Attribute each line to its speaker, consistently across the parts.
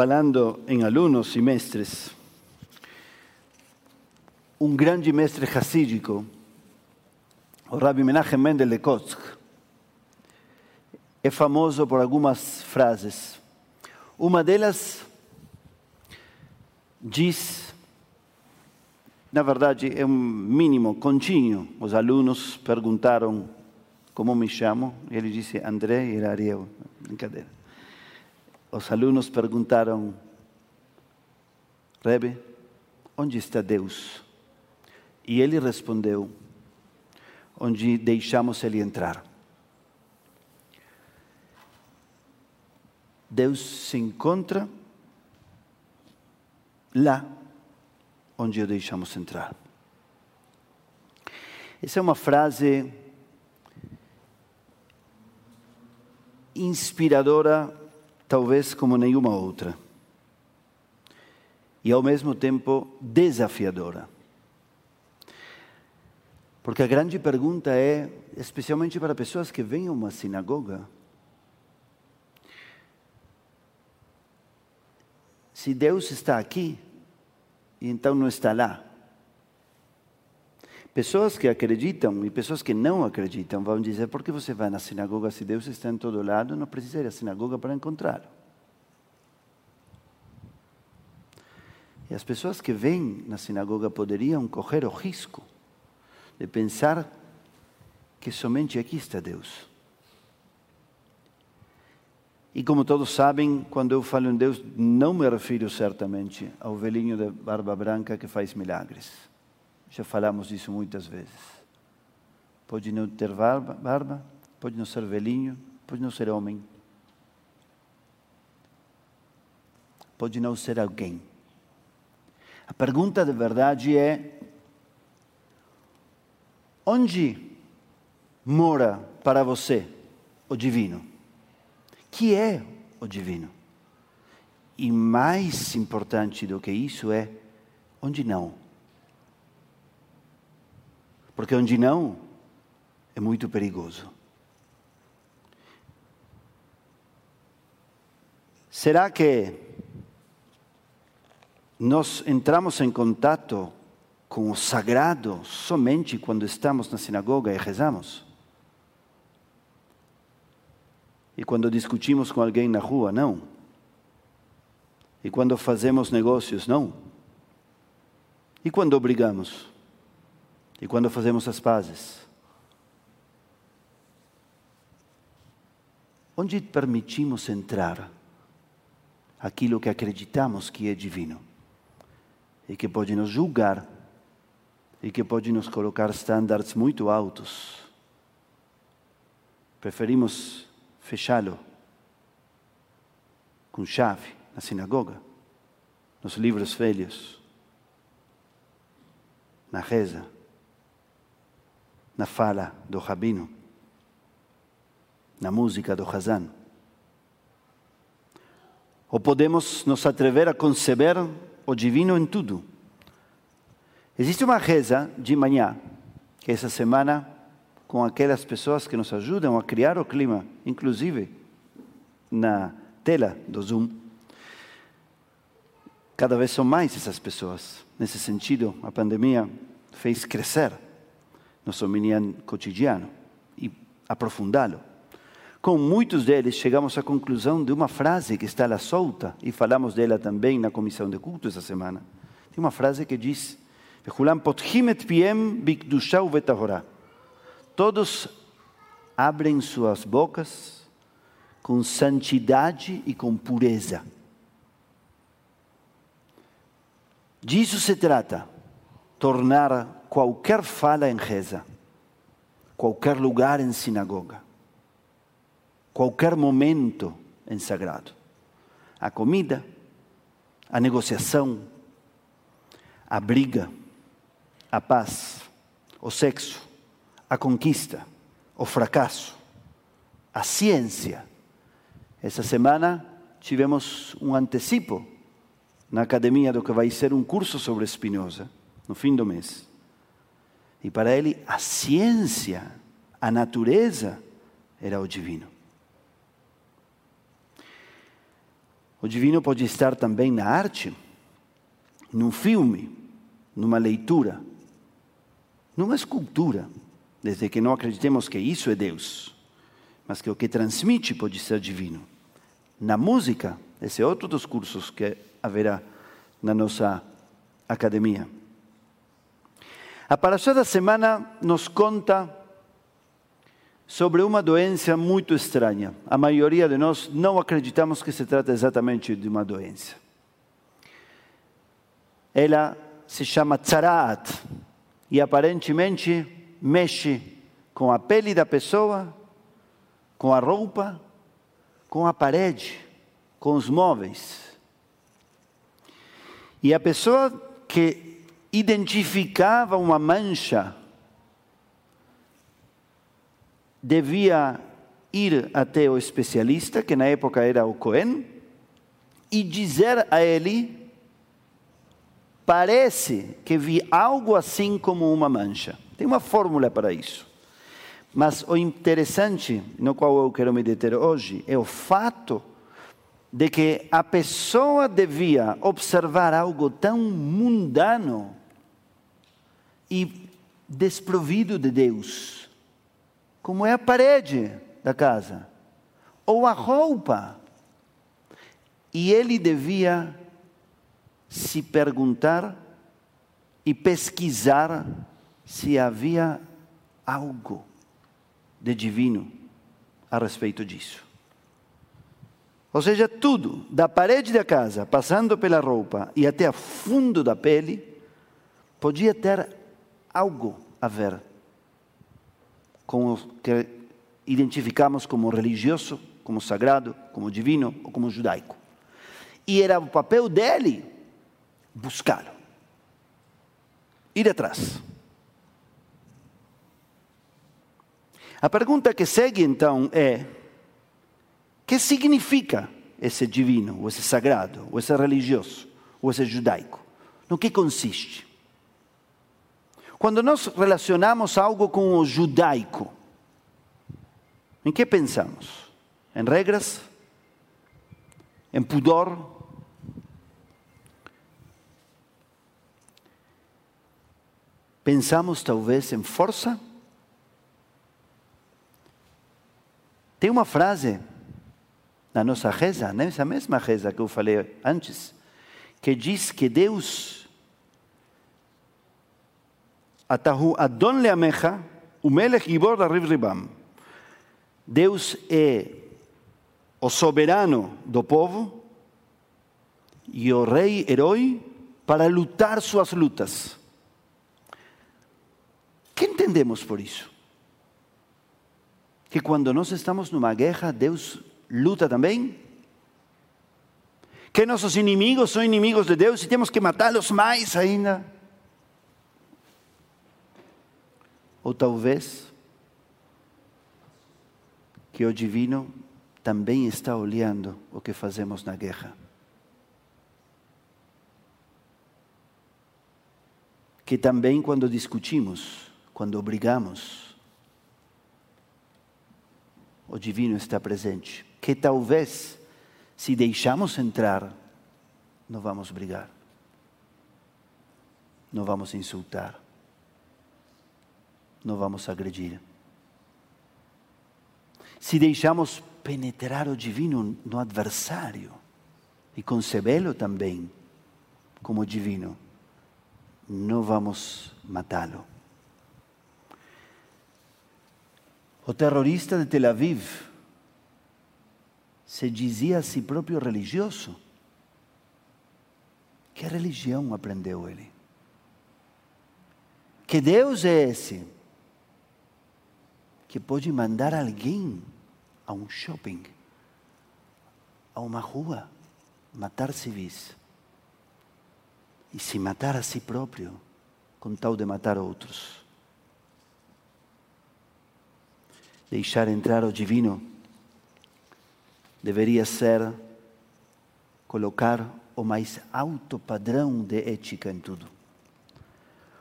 Speaker 1: falando em alunos e mestres, um grande mestre hassídico, o Rabbi Menachem Mendel de é famoso por algumas frases. Uma delas diz, na verdade é um mínimo, continho. Os alunos perguntaram como me chamo, e ele disse André e era Ariel. Brincadeira. Os alunos perguntaram, Rebe, onde está Deus? E ele respondeu, onde deixamos ele entrar. Deus se encontra lá onde o deixamos entrar. Essa é uma frase inspiradora, talvez como nenhuma outra. E ao mesmo tempo desafiadora. Porque a grande pergunta é, especialmente para pessoas que vêm a uma sinagoga, se Deus está aqui, então não está lá. Pessoas que acreditam e pessoas que não acreditam vão dizer: por que você vai na sinagoga se Deus está em todo lado? Não precisa ir à sinagoga para encontrá-lo. E as pessoas que vêm na sinagoga poderiam correr o risco de pensar que somente aqui está Deus. E como todos sabem, quando eu falo em Deus, não me refiro certamente ao velhinho de barba branca que faz milagres. Já falamos disso muitas vezes. Pode não ter barba, barba pode não ser velhinho, pode não ser homem. Pode não ser alguém. A pergunta de verdade é: Onde mora para você o divino? Que é o divino? E mais importante do que isso é onde não. Porque onde não é muito perigoso. Será que nós entramos em contato com o sagrado somente quando estamos na sinagoga e rezamos? E quando discutimos com alguém na rua, não. E quando fazemos negócios, não. E quando brigamos? E quando fazemos as pazes? Onde permitimos entrar aquilo que acreditamos que é divino e que pode nos julgar e que pode nos colocar estándares muito altos. Preferimos fechá-lo com chave na sinagoga, nos livros velhos, na reza, na fala do rabino, na música do Hazan. Ou podemos nos atrever a conceber o divino em tudo Existe uma reza de manhã, que essa semana, com aquelas pessoas que nos ajudam a criar o clima, inclusive na tela do Zoom, cada vez são mais essas pessoas. Nesse sentido, a pandemia fez crescer nosso minian cotidiano e aprofundá-lo. Com muitos deles, chegamos à conclusão de uma frase que está lá solta, e falamos dela também na comissão de culto essa semana. Tem uma frase que diz: Todos abrem suas bocas com santidade e com pureza. Disso se trata, tornar qualquer fala em reza, qualquer lugar em sinagoga, qualquer momento em sagrado. A comida, a negociação, a briga, a paz, o sexo, a conquista, o fracasso, a ciência. Essa semana tivemos um antecipo na academia do que vai ser um curso sobre Spinoza, no fim do mês. E para ele, a ciência, a natureza, era o divino. O divino pode estar também na arte, num filme, numa leitura, numa escultura, desde que não acreditemos que isso é Deus, mas que o que transmite pode ser divino. Na música, esse é outro dos cursos que haverá na nossa academia. A paraxá da semana nos conta sobre uma doença muito estranha. A maioria de nós não acreditamos que se trata exatamente de uma doença. Ela se chama tzaraat e aparentemente mexe com a pele da pessoa, com a roupa, com a parede, com os móveis. E a pessoa que identificava uma mancha devia ir até o especialista, que na época era o Cohen, e dizer a ele: parece que vi algo assim como uma mancha. Tem uma fórmula para isso. Mas o interessante, no qual eu quero me deter hoje, é o fato de que a pessoa devia observar algo tão mundano e desprovido de Deus, como é a parede da casa, ou a roupa. E ele devia se perguntar e pesquisar se havia algo de divino a respeito disso. Ou seja, tudo, da parede da casa, passando pela roupa e até o fundo da pele, podia ter algo a ver com o que identificamos como religioso, como sagrado, como divino ou como judaico. E era o papel dele buscá-lo, ir atrás. A pergunta que segue então é: que significa esse divino, ou esse sagrado, ou esse religioso, ou esse judaico? No que consiste? Quando nós relacionamos algo com o judaico, em que pensamos? Em regras? Em pudor? Pensamos talvez em força? Tem uma frase na nossa reza, nessa mesma reza que eu falei antes, que diz que Deus, Atahu Adon Leamecha, o Melech Gibor da Ribam. Deus é o soberano do povo e o rei herói para lutar suas lutas. Que entendemos por isso? Que quando nós estamos numa guerra, Deus luta também? Que nossos inimigos são inimigos de Deus e temos que matá-los mais ainda? Ou talvez que o divino também está olhando o que fazemos na guerra. Que também quando discutimos, quando brigamos, o divino está presente. Que talvez, se deixamos entrar, não vamos brigar, não vamos insultar, não vamos agredir. Se deixamos penetrar o divino no adversário e concebê-lo também como divino, não vamos matá-lo. O terrorista de Tel Aviv se dizia a si próprio religioso. Que religião aprendeu ele? Que Deus é esse que pode mandar alguém a um shopping, a uma rua, matar civis. E se matar a si próprio com tal de matar outros. Deixar entrar o divino deveria ser colocar o mais alto padrão de ética em tudo,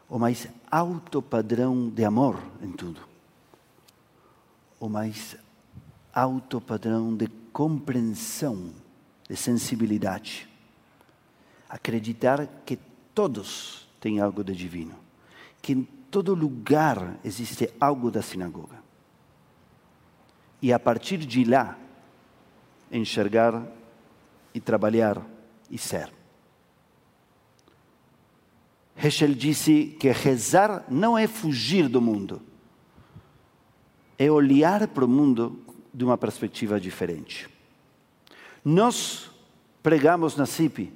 Speaker 1: o mais alto padrão de amor em tudo, o mais alto padrão de compreensão de sensibilidade. Acreditar que todos têm algo de divino, que em todo lugar existe algo da sinagoga. E a partir de lá, enxergar e trabalhar e ser. Heschel disse que rezar não é fugir do mundo, é olhar para o mundo de uma perspectiva diferente. Nós pregamos na CIP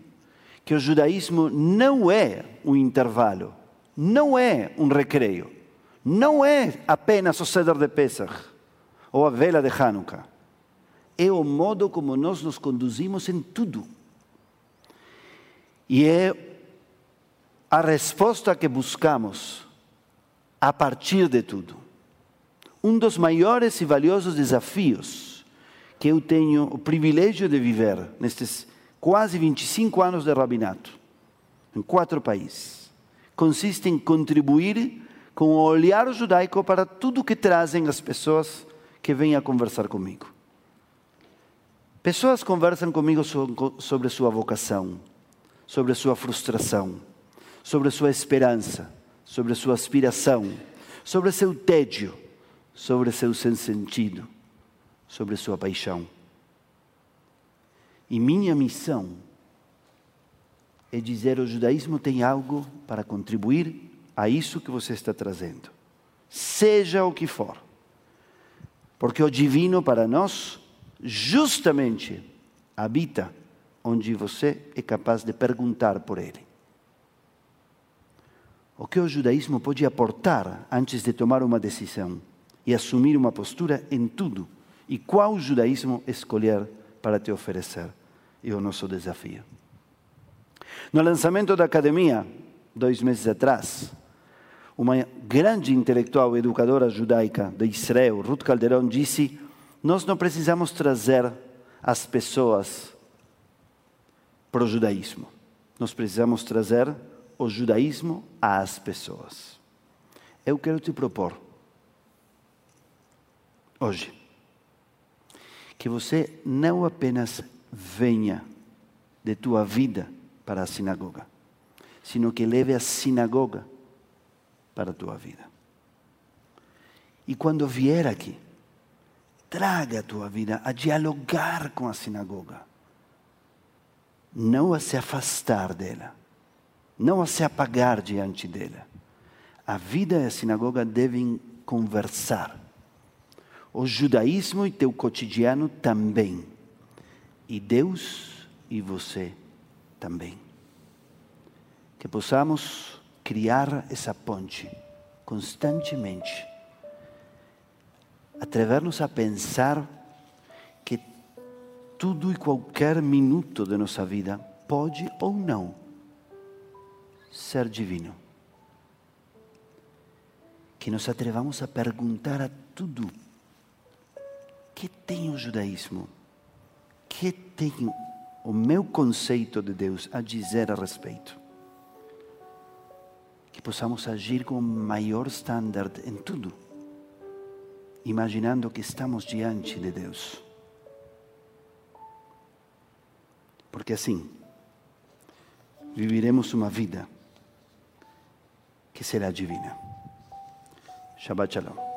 Speaker 1: que o judaísmo não é um intervalo, não é um recreio, não é apenas o ceder de Pesach ou a vela de Hanukkah. É o modo como nós nos conduzimos em tudo. E é a resposta que buscamos a partir de tudo. Um dos maiores e valiosos desafios que eu tenho o privilégio de viver nestes quase 25 anos de rabinato, em quatro países, consiste em contribuir com o olhar judaico para tudo que trazem as pessoas que vêm a conversar comigo. Pessoas conversam comigo sobre sua vocação, sobre sua frustração, sobre sua esperança, sobre sua aspiração, sobre seu tédio, sobre seu sentido, sobre sua paixão. E minha missão é dizer: o judaísmo tem algo para contribuir a isso que você está trazendo, seja o que for. Porque o divino para nós justamente habita onde você é capaz de perguntar por ele. O que o judaísmo pode aportar antes de tomar uma decisão e assumir uma postura em tudo, e qual judaísmo escolher para te oferecer, é o nosso desafio. No lançamento da academia, dois meses atrás, uma grande intelectual educadora judaica de Israel, Ruth Calderon, disse: Nós não precisamos trazer as pessoas para o judaísmo. Nós precisamos trazer o judaísmo às pessoas. Eu quero te propor, hoje, que você não apenas venha de tua vida para a sinagoga, sino que leve a sinagoga para a tua vida. E quando vier aqui, traga a tua vida a dialogar com a sinagoga não a se afastar dela, não a se apagar diante dela. A vida e a sinagoga devem conversar. O judaísmo e teu cotidiano também. E Deus e você também. Que possamos criar essa ponte constantemente. Atrever-nos a pensar tudo e qualquer minuto de nossa vida pode ou não ser divino. Que nos atrevamos a perguntar a tudo: que tem o judaísmo? Que tem o meu conceito de Deus a dizer a respeito? Que possamos agir com maior standard em tudo, imaginando que estamos diante de Deus. Porque assim, viviremos uma vida que será divina. Shabbat Shalom.